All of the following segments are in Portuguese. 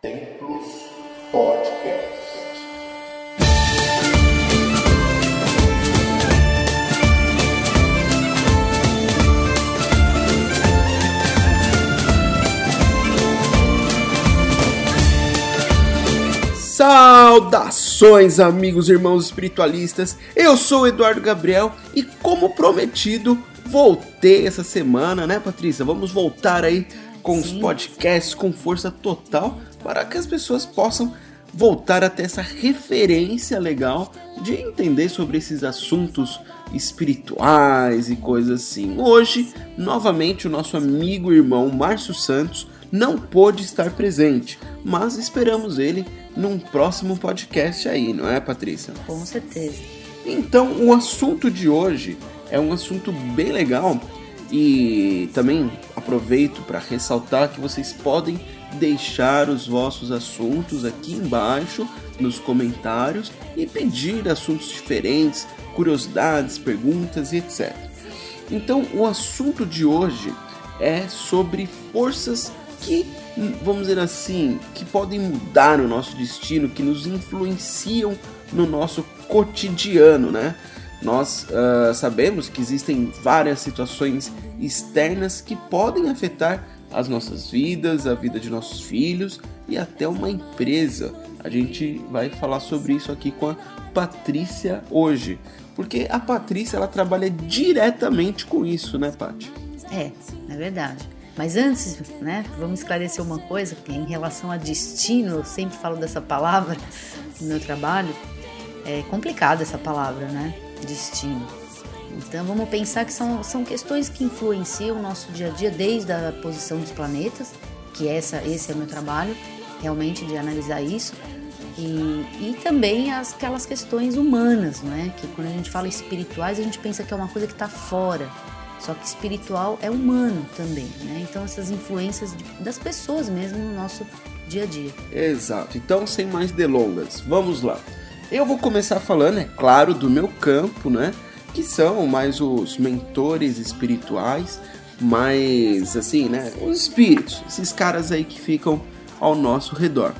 Templos Podcast. Saudações, amigos e irmãos espiritualistas. Eu sou o Eduardo Gabriel e, como prometido, voltei essa semana, né, Patrícia? Vamos voltar aí com os podcasts com força total para que as pessoas possam voltar a ter essa referência legal de entender sobre esses assuntos espirituais e coisas assim. Hoje, novamente, o nosso amigo e irmão Márcio Santos não pôde estar presente, mas esperamos ele num próximo podcast aí, não é, Patrícia? Com certeza. Então, o assunto de hoje é um assunto bem legal e também aproveito para ressaltar que vocês podem deixar os vossos assuntos aqui embaixo nos comentários e pedir assuntos diferentes, curiosidades, perguntas e etc. Então, o assunto de hoje é sobre forças que, vamos dizer assim, que podem mudar o nosso destino, que nos influenciam no nosso cotidiano, né? Nós uh, sabemos que existem várias situações externas que podem afetar as nossas vidas, a vida de nossos filhos e até uma empresa. A gente vai falar sobre isso aqui com a Patrícia hoje, porque a Patrícia ela trabalha diretamente com isso, né, Paty? É, é verdade. Mas antes, né, vamos esclarecer uma coisa, que em relação a destino, eu sempre falo dessa palavra no meu trabalho. É complicada essa palavra, né? Destino. Então vamos pensar que são, são questões que influenciam o nosso dia a dia desde a posição dos planetas, que essa, esse é o meu trabalho, realmente de analisar isso, e, e também as, aquelas questões humanas, não é? Que quando a gente fala espirituais, a gente pensa que é uma coisa que está fora, só que espiritual é humano também, né? Então essas influências das pessoas mesmo no nosso dia a dia. Exato. Então, sem mais delongas, vamos lá. Eu vou começar falando, é claro, do meu campo, né? Que são mais os mentores espirituais, mais assim, né? Os espíritos, esses caras aí que ficam ao nosso redor.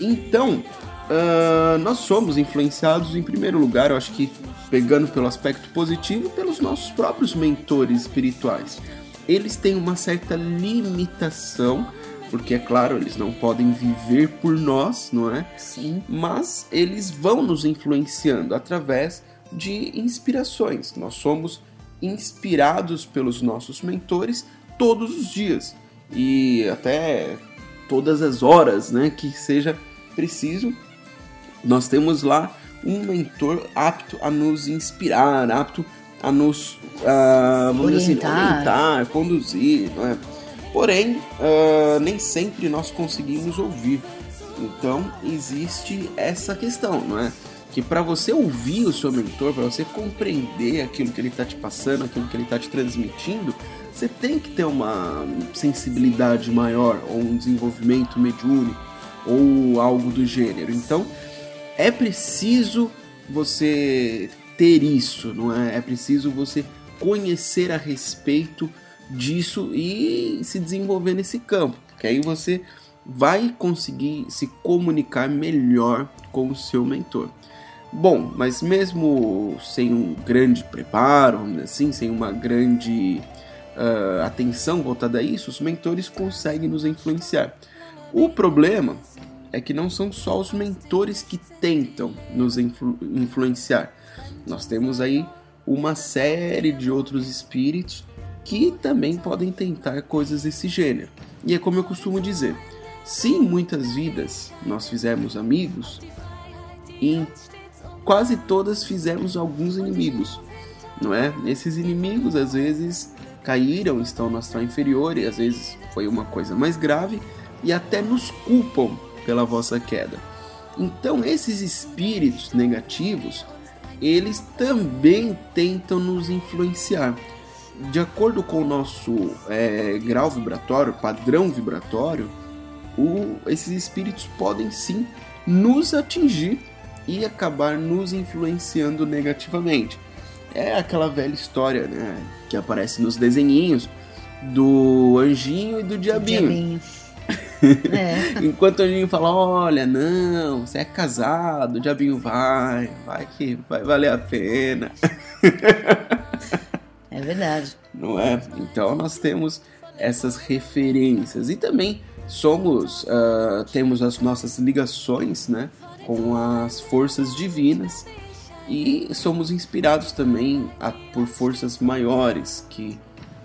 Então, uh, nós somos influenciados em primeiro lugar, eu acho que pegando pelo aspecto positivo, pelos nossos próprios mentores espirituais. Eles têm uma certa limitação, porque é claro, eles não podem viver por nós, não é? Sim. Mas eles vão nos influenciando através de inspirações. Nós somos inspirados pelos nossos mentores todos os dias e até todas as horas, né, que seja preciso. Nós temos lá um mentor apto a nos inspirar, apto a nos uh, vamos orientar. Assim, orientar, conduzir, é? Porém, uh, nem sempre nós conseguimos ouvir. Então existe essa questão, não é? Que para você ouvir o seu mentor, para você compreender aquilo que ele está te passando, aquilo que ele está te transmitindo, você tem que ter uma sensibilidade maior, ou um desenvolvimento mediúnico, ou algo do gênero. Então, é preciso você ter isso, não é? É preciso você conhecer a respeito disso e se desenvolver nesse campo, que aí você vai conseguir se comunicar melhor com o seu mentor. Bom, mas mesmo sem um grande preparo, assim, sem uma grande uh, atenção voltada a isso, os mentores conseguem nos influenciar. O problema é que não são só os mentores que tentam nos influ influenciar. Nós temos aí uma série de outros espíritos que também podem tentar coisas desse gênero. E é como eu costumo dizer: se em muitas vidas nós fizemos amigos, em quase todas fizemos alguns inimigos, não é? Esses inimigos às vezes caíram, estão no astral inferior e às vezes foi uma coisa mais grave e até nos culpam pela vossa queda. Então, esses espíritos negativos, eles também tentam nos influenciar. De acordo com o nosso é, grau vibratório, padrão vibratório, o, esses espíritos podem sim nos atingir e acabar nos influenciando negativamente. É aquela velha história né, que aparece nos desenhinhos do anjinho e do diabinho. diabinho. É. Enquanto o anjinho fala, olha, não, você é casado, o diabinho vai, vai que vai valer a pena. É verdade. não é? Então nós temos essas referências e também somos ah, temos as nossas ligações, né, com as forças divinas. E somos inspirados também a- por forças maiores que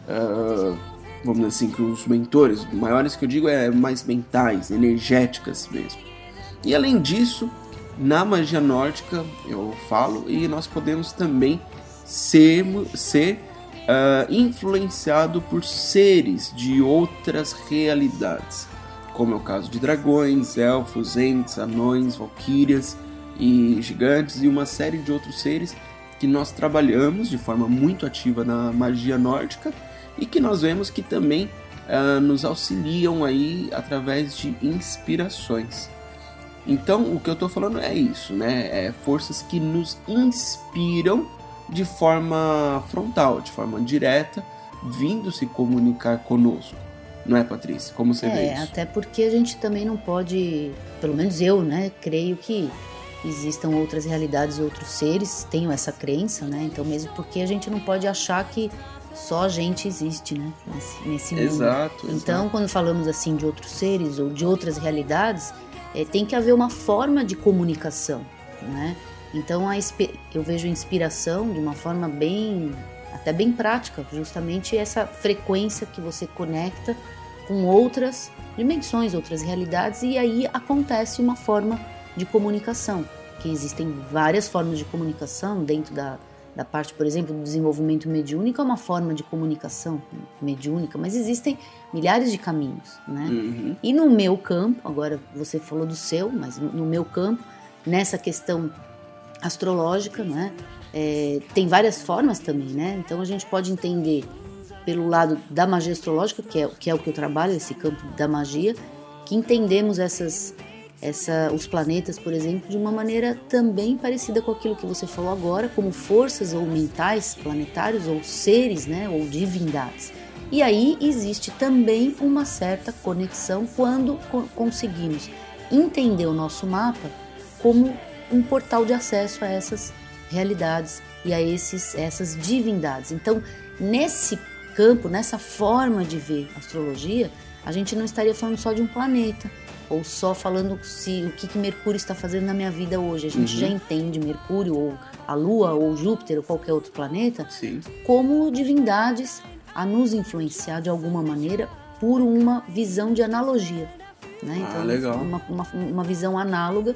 ah, vamos dizer assim que os mentores. Maiores que eu digo é mais mentais, energéticas mesmo. E além disso, na magia nórdica eu falo e nós podemos também sermo- ser ah, influenciado por seres de outras realidades, como é o caso de dragões, elfos, entes, anões, valquírias e gigantes e uma série de outros seres que nós trabalhamos de forma muito ativa na magia nórdica e que nós vemos que também ah, nos auxiliam aí através de inspirações. Então, o que eu estou falando é isso, né? É forças que nos inspiram de forma frontal, de forma direta, vindo se comunicar conosco. Não é, Patrícia? Como você vê É, isso? até porque a gente também não pode, pelo menos eu, né, creio que existam outras realidades, outros seres, tenho essa crença, né? Então mesmo porque a gente não pode achar que só a gente existe, né, nesse, nesse mundo. Exato, Então, quando falamos assim de outros seres ou de outras realidades, eh, tem que haver uma forma de comunicação, né? Então, a eu vejo a inspiração de uma forma bem, até bem prática, justamente essa frequência que você conecta com outras dimensões, outras realidades, e aí acontece uma forma de comunicação, que existem várias formas de comunicação dentro da, da parte, por exemplo, do desenvolvimento mediúnico, é uma forma de comunicação mediúnica, mas existem milhares de caminhos, né? Uhum. E no meu campo, agora você falou do seu, mas no no meu campo, nessa questão astrológica, né? É, tem várias formas também, né? Então a gente pode entender pelo lado da magia astrológica, que é, que é o que eu trabalho, esse campo da magia, que entendemos essas, essa, os planetas, por exemplo, de uma maneira também parecida com aquilo que você falou agora, como forças ou mentais planetários, ou seres, né? Ou divindades. E aí existe também uma certa conexão quando co- conseguimos entender o nosso mapa como um portal de acesso a essas realidades e a esses, essas divindades. Então, nesse campo, nessa forma de ver astrologia, a gente não estaria falando só de um planeta ou só falando se o que, que Mercúrio está fazendo na minha vida hoje. A gente Uhum. já entende Mercúrio ou a Lua ou Júpiter ou qualquer outro planeta Sim. como divindades a nos influenciar de alguma maneira por uma visão de analogia. Né? Ah, Então, legal. Uma, uma, uma visão análoga,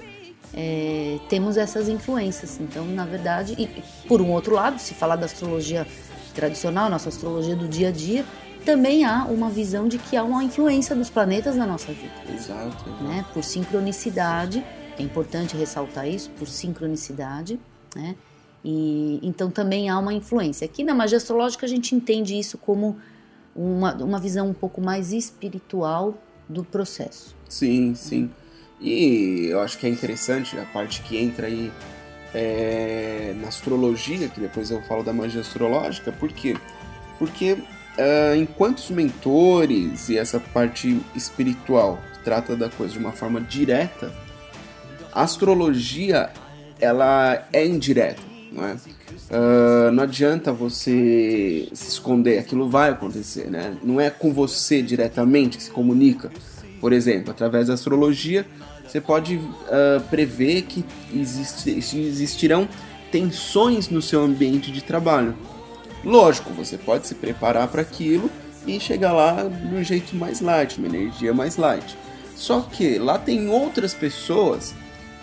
é, temos essas influências. Então, na verdade, e por um outro lado, se falar da astrologia tradicional, nossa astrologia do dia a dia, também há uma visão de que há uma influência dos planetas na nossa vida Exato. né, por sincronicidade, é importante ressaltar isso, por sincronicidade, né? E então também há uma influência. Aqui na magia astrológica a gente entende isso como uma, uma visão um pouco mais espiritual do processo. Sim, sim. E eu acho que é interessante a parte que entra aí é, na astrologia, que depois eu falo da magia astrológica, por quê? Porque ah, enquanto os mentores e essa parte espiritual trata da coisa de uma forma direta, a astrologia ela é indireta, não é? Ah, não adianta você se esconder, aquilo vai acontecer, né? Não é com você diretamente que se comunica. Por exemplo, através da astrologia, você pode ah, prever que existe- existirão tensões no seu ambiente de trabalho. Lógico, você pode se preparar para aquilo e chegar lá de um jeito mais light, uma energia mais light. Só que lá tem outras pessoas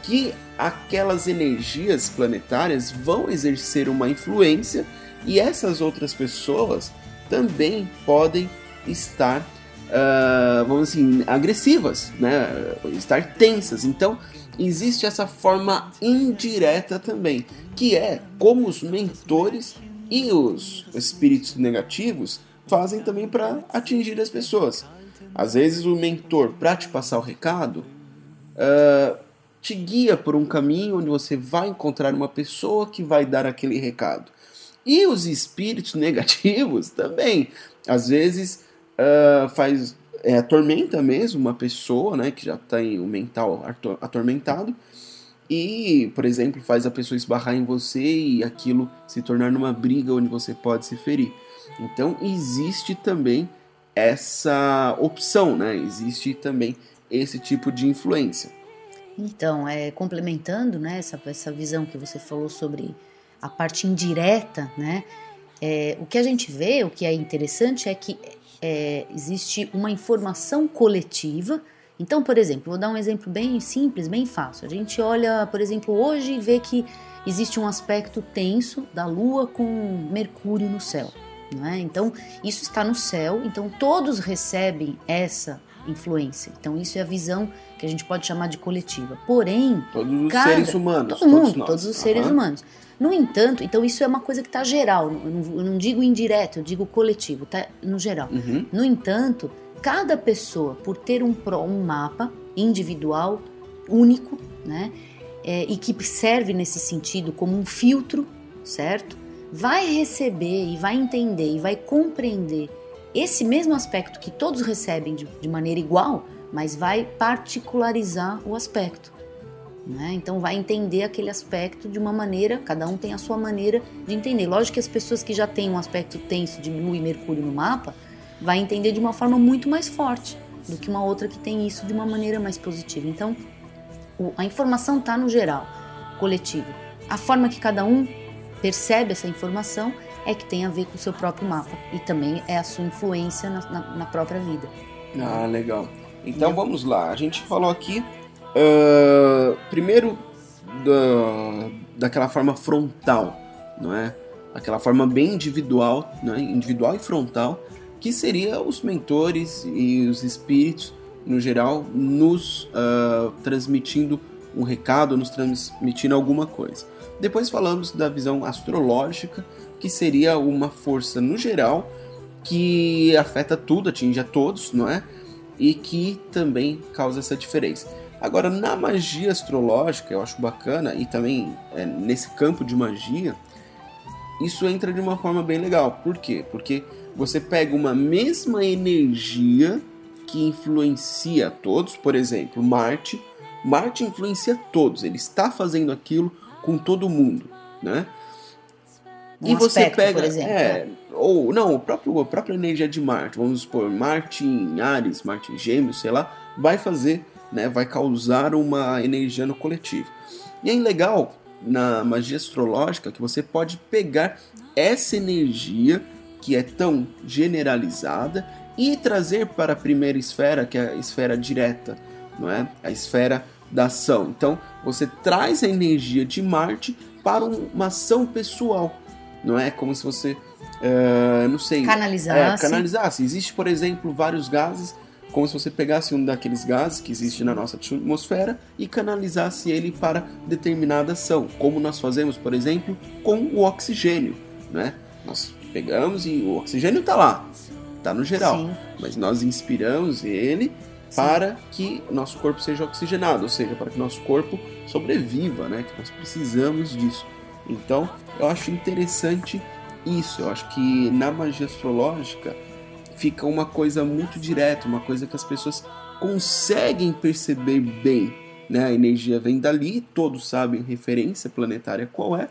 que aquelas energias planetárias vão exercer uma influência e essas outras pessoas também podem estar, ah, vamos assim, agressivas, né? estar tensas. Então, existe essa forma indireta também, que é como os mentores e os espíritos negativos fazem também para atingir as pessoas. Às vezes, o mentor, para te passar o recado, ah, te guia por um caminho onde você vai encontrar uma pessoa que vai dar aquele recado. E os espíritos negativos também, às vezes, ah, faz é, atormenta mesmo uma pessoa, né, que já tem o mental atormentado, e, por exemplo, faz a pessoa esbarrar em você e aquilo se tornar numa briga onde você pode se ferir. Então, existe também essa opção, né? Existe também esse tipo de influência. Então, é, complementando né, essa, essa visão que você falou sobre a parte indireta, né? É, o que a gente vê, o que é interessante é que é, existe uma informação coletiva. Então, por exemplo, vou dar um exemplo bem simples, bem fácil. A gente olha, por exemplo, hoje e vê que existe um aspecto tenso da Lua com Mercúrio no céu. É? Então, isso está no céu, então todos recebem essa influência. Então, isso é a visão que a gente pode chamar de coletiva. Porém, todos os cada, seres humanos, todo mundo, todos, todos os seres uhum. humanos. No entanto, então isso é uma coisa que está geral. Eu não, eu não, digo indireto, eu digo coletivo, tá no geral. Uhum. No entanto, cada pessoa, por ter um, um mapa individual, único, né, é, e que serve nesse sentido como um filtro, certo? Vai receber e vai entender e vai compreender esse mesmo aspecto que todos recebem de, de maneira igual, mas vai particularizar o aspecto. Né? Então vai entender aquele aspecto de uma maneira, cada um tem a sua maneira de entender. Lógico que as pessoas que já têm um aspecto tenso de Lua e Mercúrio no mapa, vai entender de uma forma muito mais forte do que uma outra que tem isso de uma maneira mais positiva. Então a informação está no geral, coletivo. A forma que cada um percebe essa informação é que tem a ver com o seu próprio mapa e também é a sua influência na, na, na própria vida. Ah, legal. Então vamos lá. A gente falou aqui Uh, primeiro, da, daquela forma frontal, não é? Aquela forma bem individual, é? individual e frontal, que seria os mentores e os espíritos, no geral, nos uh, transmitindo um recado, nos transmitindo alguma coisa. Depois falamos da visão astrológica, que seria uma força no geral que afeta tudo, atinge a todos, não é? E que também causa essa diferença. Agora, na magia astrológica, eu acho bacana, e também é, nesse campo de magia, isso entra de uma forma bem legal. Por quê? Porque você pega uma mesma energia que influencia todos, por exemplo, Marte. Marte influencia todos, ele está fazendo aquilo com todo mundo, né? Um e você aspecto, pega, por exemplo, é, né? ou não, o próprio, a própria energia de Marte, vamos supor, Marte em Ares, Marte em Gêmeos, sei lá, vai fazer né, vai causar uma energia no coletivo. E é legal na magia astrológica que você pode pegar essa energia que é tão generalizada e trazer para a primeira esfera, que é a esfera direta, não é? A esfera da ação. Então, você traz a energia de Marte para uma ação pessoal, não é? Como se você, uh, não sei, canalizasse. É, canalizasse. Existe, por exemplo, vários gases como se você pegasse um daqueles gases que existe na nossa atmosfera e canalizasse ele para determinada ação, como nós fazemos, por exemplo, com o oxigênio, né? Nós pegamos e o oxigênio está lá, está no geral, Sim. mas nós inspiramos ele Sim. para que nosso corpo seja oxigenado, ou seja, para que nosso corpo sobreviva, né? Que nós precisamos disso. Então, eu acho interessante isso. Eu acho que na magia astrológica fica uma coisa muito direta, uma coisa que as pessoas conseguem perceber bem. Né? A energia vem dali, todos sabem referência planetária qual é,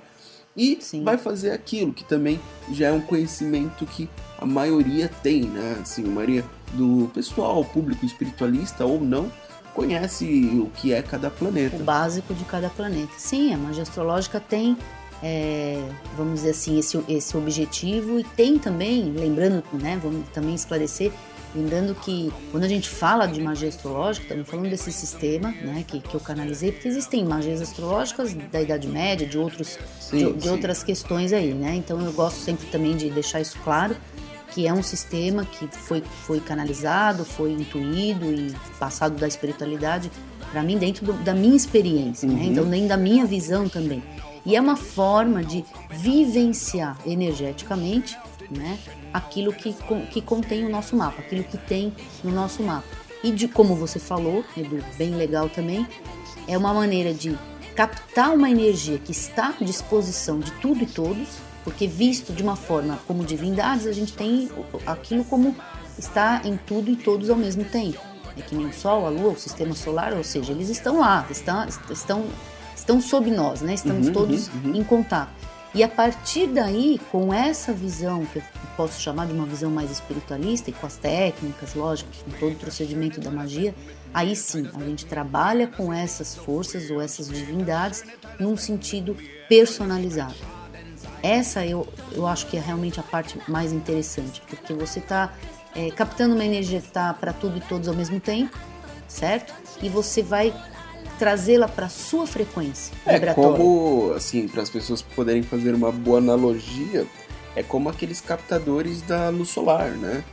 e Sim. vai fazer aquilo, que também já é um conhecimento que a maioria tem, né? Assim, a maioria do pessoal, público espiritualista ou não, conhece o que é cada planeta. O básico de cada planeta. Sim, a magia astrológica tem é, vamos dizer assim, esse, esse objetivo e tem também, lembrando, né, vamos também esclarecer, lembrando que quando a gente fala de magia astrológica, estamos falando desse sistema, né, que, que eu canalizei, porque existem magias astrológicas da Idade Média, de, outros, sim, de, de outras questões aí, né, então eu gosto sempre também de deixar isso claro, que é um sistema que foi, foi canalizado, foi intuído e passado da espiritualidade para mim dentro do, da minha experiência, né? uhum. né? então nem da minha visão também. E é uma forma de vivenciar energeticamente né, aquilo que, que contém o nosso mapa, aquilo que tem no nosso mapa. E de como você falou, Edu, bem legal também, é uma maneira de captar uma energia que está à disposição de tudo e todos, porque visto de uma forma como divindades, a gente tem aquilo como está em tudo e todos ao mesmo tempo. É que nem o Sol, a Lua, o Sistema Solar, ou seja, eles estão lá, estão, estão, estão sob nós, né? Estamos Uhum, todos uhum, uhum. em contato. E a partir daí, com essa visão, que eu posso chamar de uma visão mais espiritualista, e com as técnicas, lógico, com todo o procedimento da magia, aí sim, a gente trabalha com essas forças ou essas divindades num sentido personalizado. Essa eu, eu acho que é realmente a parte mais interessante, porque você está captando uma energia que está para tudo e todos ao mesmo tempo, certo? E você vai trazê-la para sua frequência É vibratória. como, assim, para as pessoas poderem fazer uma boa analogia, é como aqueles captadores da luz solar, né?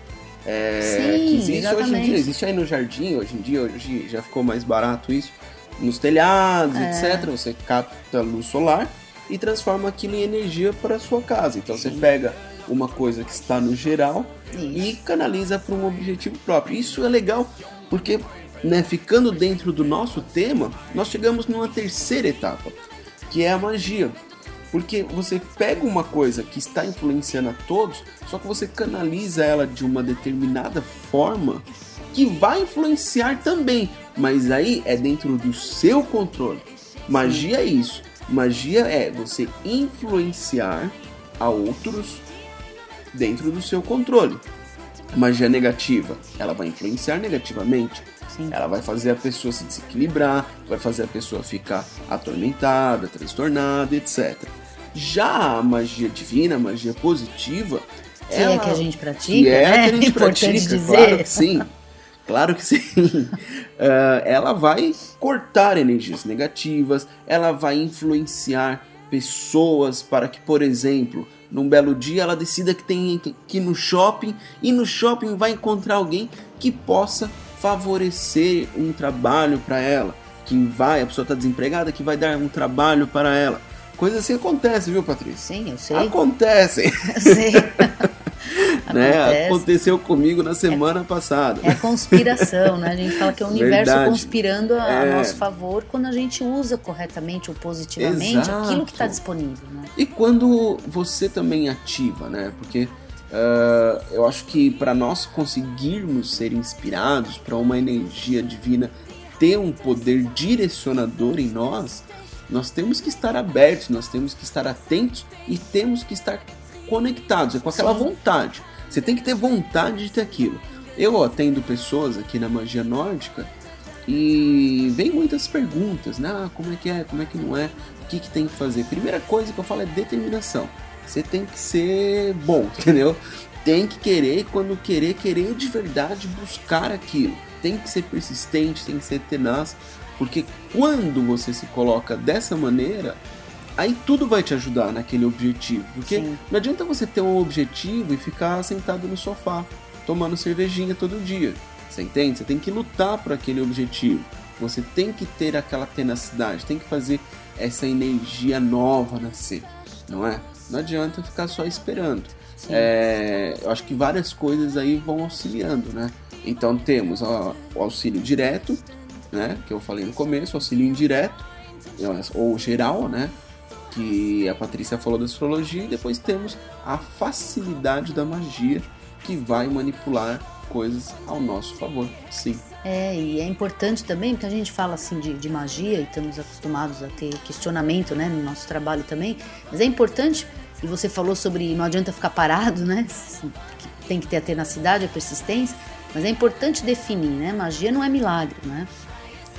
É, Sim, que existe hoje em exatamente. dia, existe aí no jardim, hoje em dia, hoje já ficou mais barato isso, nos telhados, É. etc. Você capta luz solar e transforma aquilo em energia para sua casa. Então você pega uma coisa que está no geral e Isso. canaliza para um objetivo próprio. Isso é legal porque, né, ficando dentro do nosso tema, nós chegamos numa terceira etapa, que é a magia. Porque você pega uma coisa que está influenciando a todos, só que você canaliza ela de uma determinada forma que vai influenciar também, mas aí é dentro do seu controle. Magia é isso. Magia é você influenciar a outros dentro do seu controle. Magia negativa, ela vai influenciar negativamente. Sim. Ela vai fazer a pessoa se desequilibrar, vai fazer a pessoa ficar atormentada, transtornada, etc. Já a magia divina, a magia positiva, Que é a que a gente pratica, é a né? que a gente Importante pratica, dizer. claro que sim. Claro que sim. Eh, ela vai cortar energias negativas, ela vai influenciar pessoas para que, por exemplo, num belo dia ela decida que tem que ir no shopping e no shopping vai encontrar alguém que possa favorecer um trabalho para ela, que vai, a pessoa está desempregada, que vai dar um trabalho para ela. Coisas assim acontecem, viu, Patrícia? Sim, eu sei. Acontecem, Eu sei. né? Acontece. Aconteceu comigo na semana passada. É conspiração, né? A gente fala que é o universo Verdade. conspirando a, É. nosso favor quando a gente usa corretamente ou positivamente Exato. aquilo que está disponível, né? E quando você também ativa, né? Porque ah, eu acho que para nós conseguirmos ser inspirados para uma energia divina ter um poder direcionador em nós, nós temos que estar abertos, nós temos que estar atentos e temos que estar conectados, é com aquela vontade. Você tem que ter vontade de ter aquilo. Eu atendo pessoas aqui na magia nórdica e vem muitas perguntas, né? Ah, como é que é, como é que não é, o que, que tem que fazer. Primeira coisa que eu falo é determinação. Você tem que ser bom, entendeu? Tem que querer, e quando querer, querer de verdade buscar aquilo. Tem que ser persistente, tem que ser tenaz, porque quando você se coloca dessa maneira, aí tudo vai te ajudar naquele objetivo. Porque Sim. não adianta você ter um objetivo e ficar sentado no sofá, tomando cervejinha todo dia. Você entende? Você tem que lutar por aquele objetivo. Você tem que ter aquela tenacidade, tem que fazer essa energia nova nascer, não é? Não adianta ficar só esperando. É, eu acho que várias coisas aí vão auxiliando, né? Então temos ó, o auxílio direto, né? Que eu falei no começo, o auxílio indireto, ou geral, né? Que a Patrícia falou da astrologia, e depois temos a facilidade da magia que vai manipular coisas ao nosso favor. Sim. É, e é importante também, porque a gente fala assim de, de magia e estamos acostumados a ter questionamento né, no nosso trabalho também, mas é importante, e você falou sobre não adianta ficar parado, né? Tem que ter a tenacidade, a persistência, mas é importante definir, né? Magia não é milagre, né?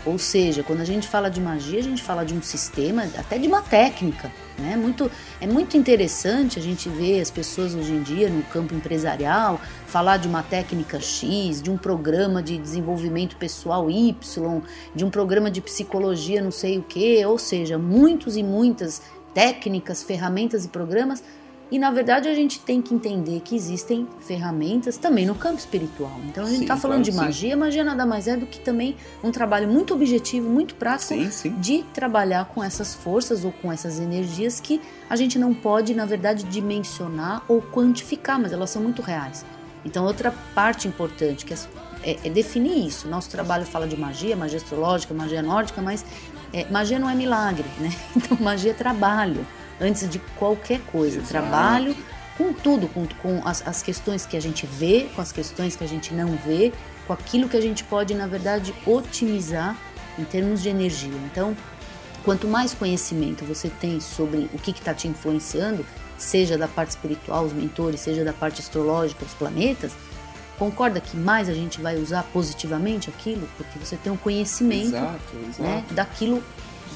Ou seja, quando a gente fala de magia, a gente fala de um sistema, até de uma técnica. Né? Muito, é muito interessante a gente ver as pessoas hoje em dia no campo empresarial falar de uma técnica X, de um programa de desenvolvimento pessoal Y, de um programa de psicologia não sei o que, ou seja, muitos e muitas técnicas, ferramentas e programas e na verdade a gente tem que entender que existem ferramentas também no campo espiritual. Então a gente está falando claro de que sim. magia, magia nada mais é do que também um trabalho muito objetivo, muito prático Sim, sim. de trabalhar com essas forças ou com essas energias que a gente não pode, na verdade, dimensionar ou quantificar, mas elas são muito reais. Então, outra parte importante que é, é- é definir isso. Nosso trabalho fala de magia, magia astrológica, magia nórdica, mas é, magia não é milagre, né? Então, magia é trabalho antes de qualquer coisa. Exato. Trabalho com tudo, com, com as, as questões que a gente vê, com as questões que a gente não vê, com aquilo que a gente pode, na verdade, otimizar em termos de energia. Então, quanto mais conhecimento você tem sobre o que está te influenciando, seja da parte espiritual, os mentores, seja da parte astrológica, os planetas, concorda que mais a gente vai usar positivamente aquilo? Porque você tem um conhecimento Exato, exato. Né, daquilo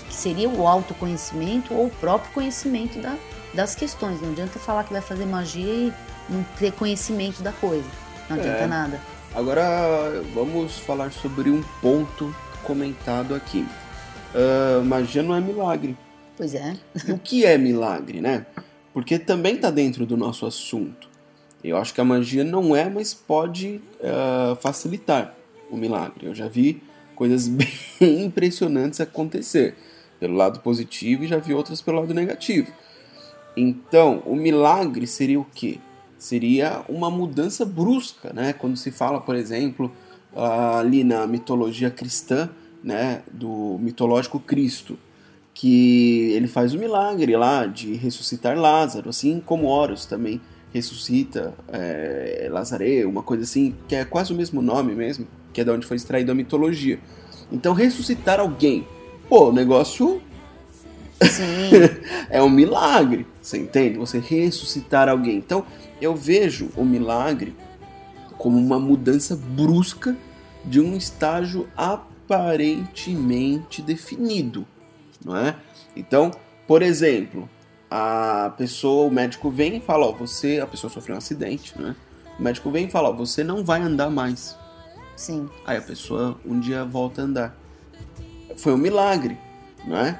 que seria o autoconhecimento ou o próprio conhecimento da, das questões. Não adianta falar que vai fazer magia e não ter conhecimento da coisa. Não adianta É. nada. Agora vamos falar sobre um ponto comentado aqui. Ah, magia não é milagre. Pois é. E o que é milagre, né? Porque também está dentro do nosso assunto. Eu acho que a magia não é, mas pode ah, facilitar o milagre. Eu já vi coisas bem impressionantes acontecer pelo lado positivo e já vi outras pelo lado negativo. Então, o milagre seria o quê? Seria uma mudança brusca, né? Quando se fala, por exemplo, ah, ali na mitologia cristã, né, do mitológico Cristo, que ele faz o milagre lá de ressuscitar Lázaro, assim como Horus também ressuscita é, Lazare, uma coisa assim, que é quase o mesmo nome mesmo, que é de onde foi extraída a mitologia. Então, ressuscitar alguém, pô, o negócio Sim. é um milagre, você entende? Você ressuscitar alguém. Então, eu vejo o milagre como uma mudança brusca de um estágio aparentemente definido, não é? Então, por exemplo, a pessoa, o médico vem e fala, ó, você, a pessoa sofreu um acidente, né? O médico vem e fala, ó, você não vai andar mais. Sim. Aí a pessoa um dia volta a andar. Foi um milagre, não é?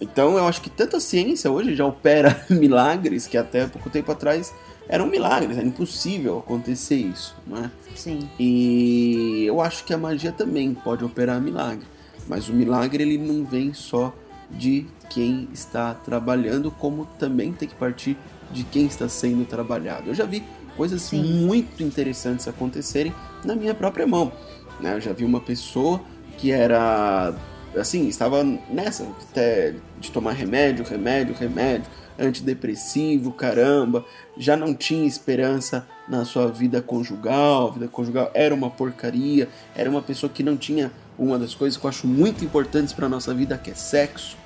Então eu acho que tanta ciência hoje já opera milagres que até pouco tempo atrás eram milagres, era impossível acontecer isso, não é? Sim. E eu acho que a magia também pode operar milagre, mas o milagre ele não vem só de quem está trabalhando, como também tem que partir de quem está sendo trabalhado. Eu já vi coisas Sim. muito interessantes acontecerem na minha própria mão. Né? Eu já vi uma pessoa que era assim, estava nessa até de tomar remédio, remédio, remédio, antidepressivo, caramba, já não tinha esperança na sua vida conjugal, a vida conjugal era uma porcaria, era uma pessoa que não tinha uma das coisas que eu acho muito importantes para nossa vida, que é sexo,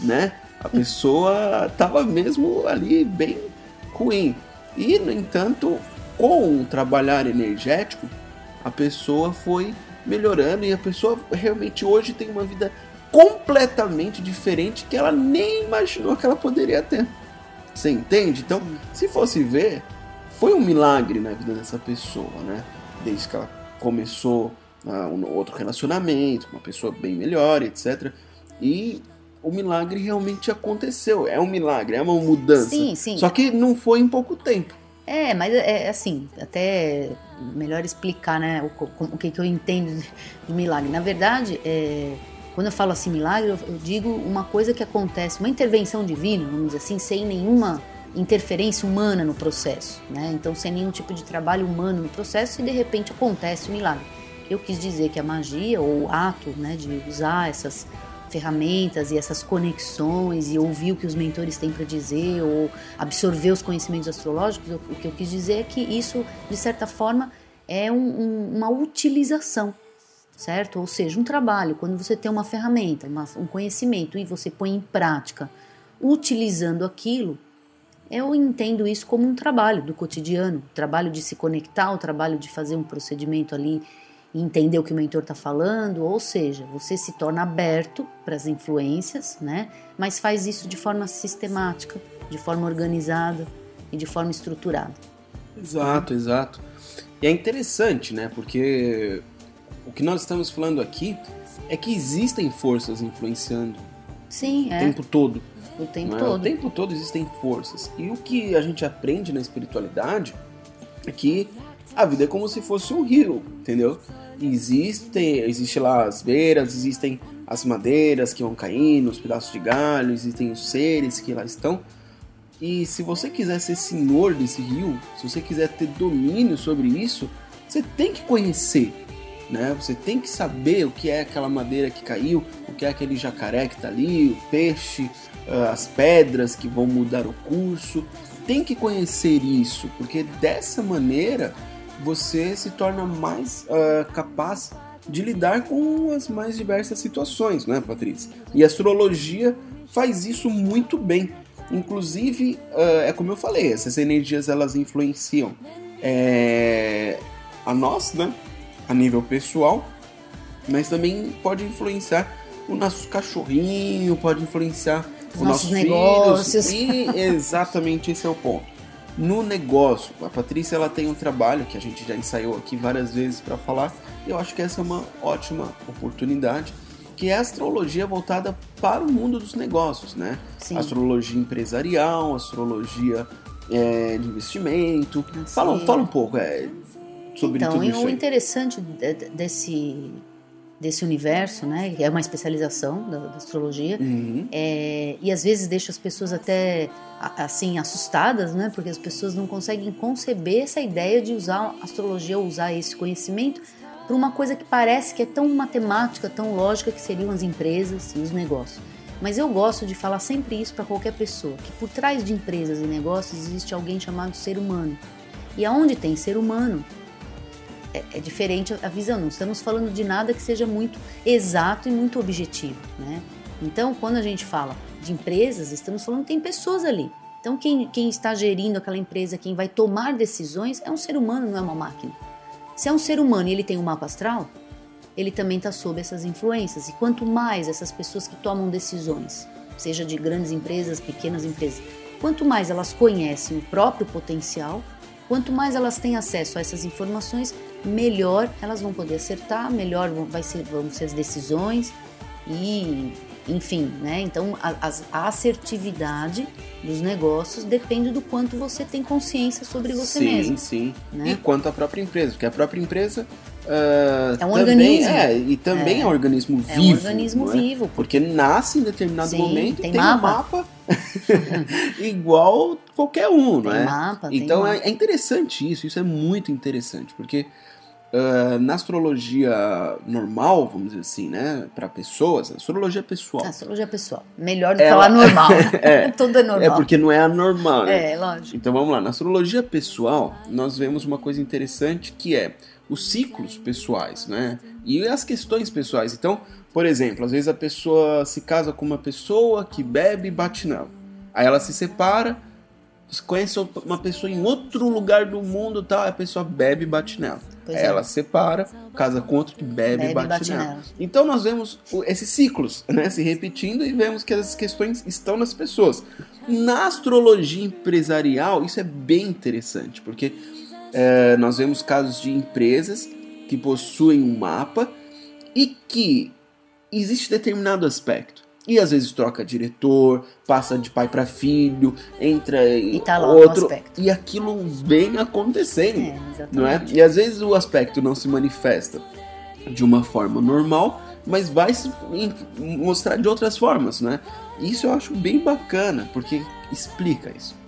né? A pessoa tava mesmo ali bem ruim. E, no entanto, com o trabalhar energético, a pessoa foi melhorando e a pessoa realmente hoje tem uma vida completamente diferente que ela nem imaginou que ela poderia ter. Você entende? Então, se fosse ver, foi um milagre na vida dessa pessoa, né? Desde que ela começou ah, um outro relacionamento, uma pessoa bem melhor, etc. E o milagre realmente aconteceu. É um milagre, é uma mudança. Sim, sim. Só que não foi em pouco tempo. É, mas é assim, até melhor explicar, né, o, o que, que eu entendo de milagre. Na verdade, é, quando eu falo assim milagre, eu, eu digo uma coisa que acontece, uma intervenção divina, vamos dizer assim, sem nenhuma interferência humana no processo, né? Então, sem nenhum tipo de trabalho humano no processo e de repente acontece o milagre. Eu quis dizer que a magia ou o ato, né, de usar essas ferramentas e essas conexões e ouvir o que os mentores têm para dizer ou absorver os conhecimentos astrológicos, o que eu quis dizer é que isso, de certa forma, é um- um- uma utilização, certo? Ou seja, um trabalho, quando você tem uma ferramenta, uma- um conhecimento e você põe em prática, utilizando aquilo, eu entendo isso como um trabalho do cotidiano, trabalho de se conectar, o trabalho de fazer um procedimento ali e entender o que o mentor está falando, ou seja, você se torna aberto para as influências, né? Mas faz isso de forma sistemática, de forma organizada e de forma estruturada. Exato, exato. E é interessante, né? Porque o que nós estamos falando aqui é que existem forças influenciando Sim, o é, tempo todo. o tempo é? todo. O tempo todo existem forças. E o que a gente aprende na espiritualidade é que a vida é como se fosse um rio, entendeu? Existem, existe lá as beiras, existem as madeiras que vão caindo, os pedaços de galho, existem os seres que lá estão. E se você quiser ser senhor desse rio, se você quiser ter domínio sobre isso, você tem que conhecer, né? Você tem que saber o que é aquela madeira que caiu, o que é aquele jacaré que tá ali, o peixe, ah, as pedras que vão mudar o curso. tem que conhecer isso, porque dessa maneira você se torna mais uh, capaz de lidar com as mais diversas situações, né, Patrícia? E a astrologia faz isso muito bem. Inclusive, uh, é como eu falei, essas energias elas influenciam é, a nós, né, a nível pessoal, mas também pode influenciar o nosso cachorrinho, pode influenciar os, nossos, negócios. E exatamente esse é o ponto. No negócio, a Patrícia ela tem um trabalho que a gente já ensaiou aqui várias vezes para falar, e eu acho que essa é uma ótima oportunidade, que é a astrologia voltada para o mundo dos negócios, né? Sim. Astrologia empresarial, astrologia é, de investimento. Fala, fala um pouco é, sobre então, tudo isso. Então, o interessante desse desse universo, né? Que é uma especialização da, da astrologia. Uhum. É, e às vezes deixa as pessoas até assim assustadas, né? Porque as pessoas não conseguem conceber essa ideia de usar a astrologia usar esse conhecimento para uma coisa que parece que é tão matemática, tão lógica que seriam as empresas e os negócios. Mas eu gosto de falar sempre isso para qualquer pessoa, que por trás de empresas e negócios existe alguém chamado ser humano. E aonde tem ser humano, é, é, diferente a visão. Não estamos falando de nada que seja muito exato e muito objetivo, né? Então, quando a gente fala de empresas, estamos falando tem pessoas ali. Então, quem, quem está gerindo aquela empresa, quem vai tomar decisões, é um ser humano, não é uma máquina. Se é um ser humano e ele tem um mapa astral, ele também está sob essas influências. E quanto mais essas pessoas que tomam decisões, seja de grandes empresas, pequenas empresas, quanto mais elas conhecem o próprio potencial, quanto mais elas têm acesso a essas informações, melhor elas vão poder acertar, melhor vai ser, vão ser as decisões e, enfim, né? Então a, a, assertividade dos negócios depende do quanto você tem consciência sobre você sim, mesmo. Sim, sim. Né? E quanto à própria empresa, porque a própria empresa Uh, é um também, organismo. É, e também é, é um organismo vivo. É um organismo é? vivo. Porque nasce em determinado Sim, momento tem, tem mapa. um mapa igual qualquer um, tem não é? Mapa, então é, é, interessante isso, isso é muito interessante, porque Uh, na astrologia normal, vamos dizer assim, né, para pessoas, astrologia pessoal. Astrologia pessoal. Melhor do que falar normal. é, Tudo é normal. É porque não é anormal, né? É, lógico. Então vamos lá. Na astrologia pessoal, nós vemos uma coisa interessante que é os ciclos pessoais, né? E as questões pessoais. Então, por exemplo, às vezes a pessoa se casa com uma pessoa que bebe e bate nela. Aí ela se separa, conhece uma pessoa em outro lugar do mundo tal, a pessoa bebe e bate nela. Pois é. ela é. se separa, casa com outro que bebe, e bate, bate nela. nela. Então nós vemos esses ciclos né, se repetindo e vemos que as questões estão nas pessoas. Na astrologia empresarial, isso é bem interessante, porque é, nós vemos casos de empresas que possuem um mapa e que existe determinado aspecto. E às vezes troca diretor, passa de pai para filho, entra e tá outro aspecto. e aquilo vem acontecendo, é, não é? E às vezes o aspecto não se manifesta de uma forma normal, mas vai se mostrar de outras formas, né? Isso eu acho bem bacana, porque explica isso.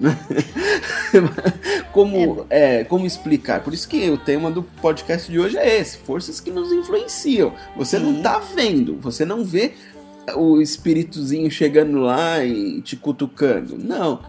como, é. é. como explicar? Por isso que o tema do podcast de hoje é esse: forças que nos influenciam. Você Sim. não tá vendo, você não vê o espíritozinho chegando lá e te cutucando. Não.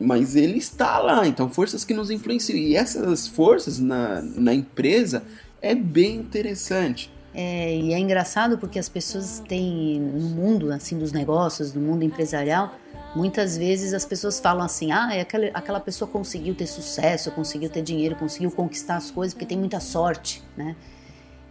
Mas ele está lá, então forças que nos influenciam. E essas forças na, na empresa é bem interessante. É, e é engraçado porque as pessoas têm no mundo assim dos negócios, no mundo empresarial, muitas vezes as pessoas falam assim: ah, é aquela, aquela pessoa conseguiu ter sucesso, conseguiu ter dinheiro, conseguiu conquistar as coisas porque tem muita sorte, né?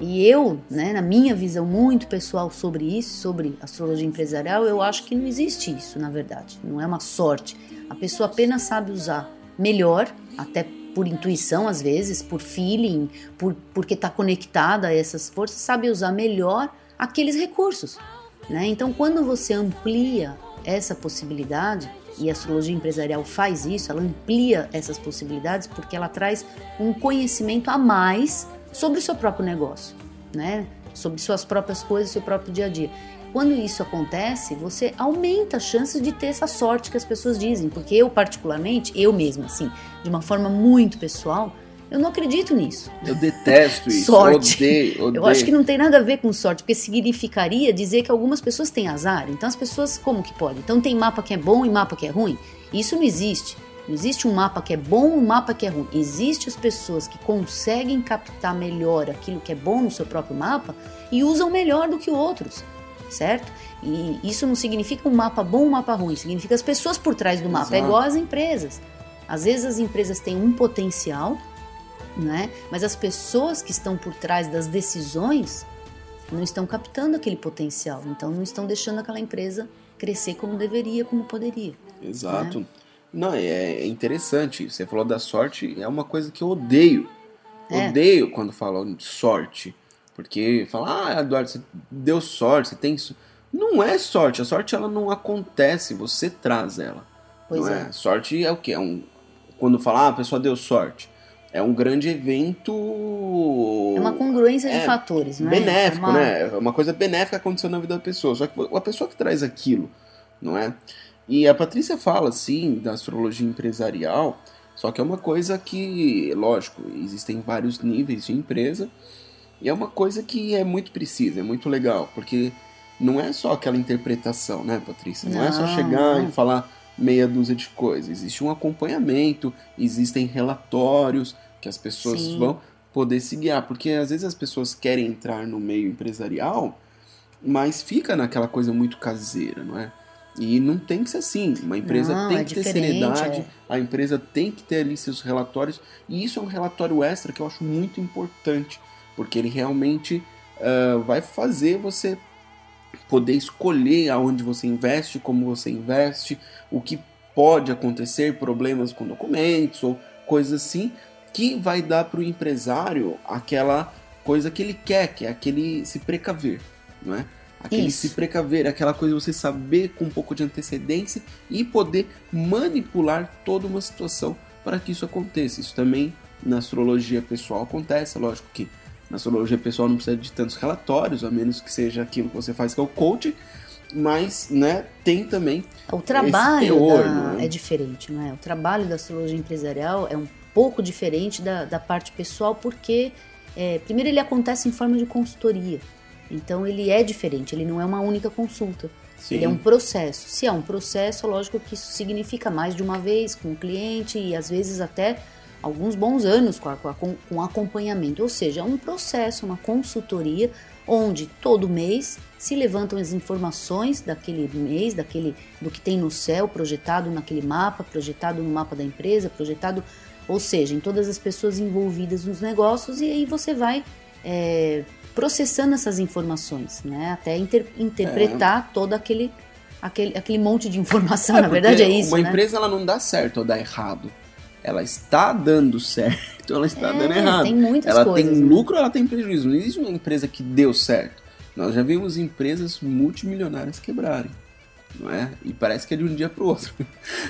E eu, né, na minha visão muito pessoal sobre isso, sobre astrologia empresarial, eu acho que não existe isso, na verdade. Não é uma sorte. A pessoa apenas sabe usar melhor, até por intuição às vezes, por feeling, por, porque está conectada a essas forças, sabe usar melhor aqueles recursos. Né? Então, quando você amplia essa possibilidade, e a astrologia empresarial faz isso, ela amplia essas possibilidades porque ela traz um conhecimento a mais sobre o seu próprio negócio, né? Sobre suas próprias coisas, seu próprio dia a dia. Quando isso acontece, você aumenta as chances de ter essa sorte que as pessoas dizem, porque eu particularmente, eu mesma, assim, de uma forma muito pessoal, eu não acredito nisso. Eu detesto isso. sorte. Odeio, odeio. Eu acho que não tem nada a ver com sorte, porque significaria dizer que algumas pessoas têm azar. Então as pessoas, como que pode? Então tem mapa que é bom e mapa que é ruim? Isso não existe. Não existe um mapa que é bom um mapa que é ruim. Existem as pessoas que conseguem captar melhor aquilo que é bom no seu próprio mapa e usam melhor do que outros, certo? E isso não significa um mapa bom, um mapa ruim. Significa as pessoas por trás do mapa. É Exato. igual às empresas. Às vezes as empresas têm um potencial, né? Mas as pessoas que estão por trás das decisões não estão captando aquele potencial. Então não estão deixando aquela empresa crescer como deveria, como poderia. Exato. Não, é, é interessante. Você falou da sorte, é uma coisa que eu odeio. É. Odeio quando falam de sorte. Porque fala, ah, Eduardo, você deu sorte, você tem. so-" Não é sorte, a sorte ela não acontece, você traz ela. Pois não é. Sorte é o quê? É um, quando fala, ah, a pessoa deu sorte. É um grande evento. É uma congruência de É, fatores, né? benéfico, É uma- né? É uma coisa benéfica aconteceu na vida da pessoa. Só que a pessoa que traz aquilo, não é? E a Patrícia fala, sim, da astrologia empresarial, só que é uma coisa que, lógico, existem vários níveis de empresa, e é uma coisa que é muito precisa, é muito legal, porque não é só aquela interpretação, né, Patrícia? Não, é só Não, chegar não. e falar meia dúzia de coisas. Existe um acompanhamento, existem relatórios que as pessoas Sim. vão poder se guiar, porque às vezes as pessoas querem entrar no meio empresarial, mas fica naquela coisa muito caseira, não é? E não tem que ser assim. Uma empresa Não, tem é que ter seriedade, é. a empresa tem que ter ali seus relatórios, e isso é um relatório extra que eu acho muito importante, porque ele realmente ah, vai fazer você poder escolher aonde você investe, como você investe, o que pode acontecer, problemas com documentos ou coisas assim, que vai dar para o empresário aquela coisa que ele quer, que é aquele se precaver, não é? Aquele Isso. se precaver, aquela coisa de você saber com um pouco de antecedência e poder manipular toda uma situação para que isso aconteça. Isso também na astrologia pessoal acontece, lógico que na astrologia pessoal não precisa de tantos relatórios, a menos que seja aquilo que você faz que é o coaching, mas, né, tem também O trabalho teor, da- né? é diferente, não é? O trabalho da astrologia empresarial é um pouco diferente da, da parte pessoal, porque, é, primeiro, ele acontece em forma de consultoria. Então, ele é diferente, ele não é uma única consulta. Sim. Ele é um processo. Se é um processo, lógico que isso significa mais de uma vez com o cliente e às vezes até alguns bons anos com, a- com com acompanhamento. Ou seja, é um processo, uma consultoria onde todo mês se levantam as informações daquele mês, daquele do que tem no céu projetado naquele mapa, projetado no mapa da empresa, projetado, ou seja, em todas as pessoas envolvidas nos negócios e aí você vai é, processando essas informações, né? Até inter- interpretar todo aquele, aquele, aquele monte de informação. É, Na verdade é isso, Uma né? empresa ela não dá certo ou dá errado. Ela está dando certo, ela está É, dando errado. tem muitas ela coisas, tem né? lucro, ela tem prejuízo. Não existe uma empresa que deu certo. Nós já vimos empresas multimilionárias quebrarem. Não é? E parece que é de um dia para o outro.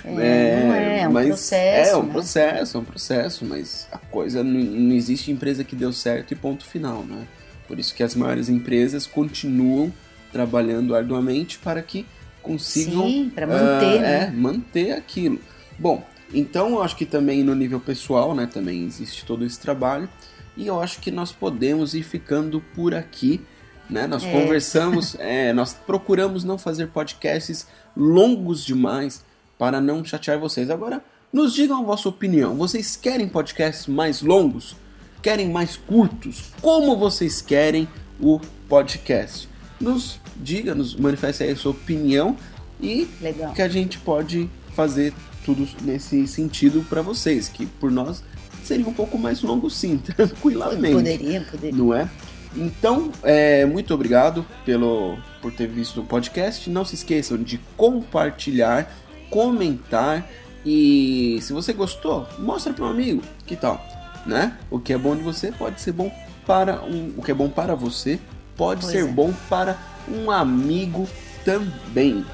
É, é, é um mas processo, É um né? processo, é um processo, mas a coisa não, não existe empresa que deu certo e ponto final, né? Por isso que as maiores empresas continuam trabalhando arduamente para que consigam Sim, para manter, ah, né? É, manter aquilo. Bom, então eu acho que também no nível pessoal, né, também existe todo esse trabalho. E eu acho que nós podemos ir ficando por aqui, né? Nós É. conversamos, é, nós procuramos não fazer podcasts longos demais para não chatear vocês. Agora, nos digam a vossa opinião. Vocês querem podcasts mais longos? Querem mais curtos? Como vocês querem o podcast? Nos diga, nos manifeste aí a sua opinião e Legal. que a gente pode fazer tudo nesse sentido para vocês, que por nós seria um pouco mais longo sim, tranquilamente. Poderia, poderia. Não é? Então, é, muito obrigado pelo, por ter visto o podcast. Não se esqueçam de compartilhar, comentar e se você gostou, mostra para um amigo. Que tal? Né? O que é bom de você pode ser bom para um, o que é bom para você pode Pois ser é. bom para um amigo também.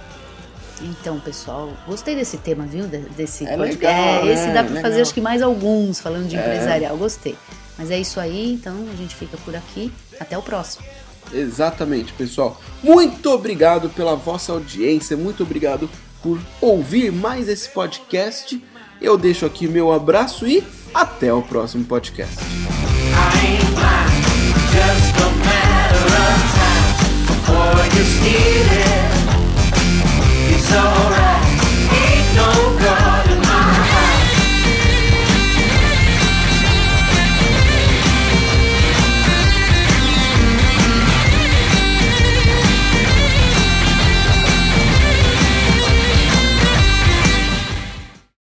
Então, pessoal, gostei desse tema, viu? De- Desse É podcast. legal, É, Esse né? dá pra Legal. fazer acho que mais alguns falando de É. empresarial. Gostei. Mas é isso aí, então a gente fica por aqui. Até o próximo. Exatamente, pessoal. Muito obrigado pela vossa audiência, muito obrigado por ouvir mais esse podcast. Eu deixo aqui meu abraço e até o próximo podcast. before you steal it. It's alright, ain't no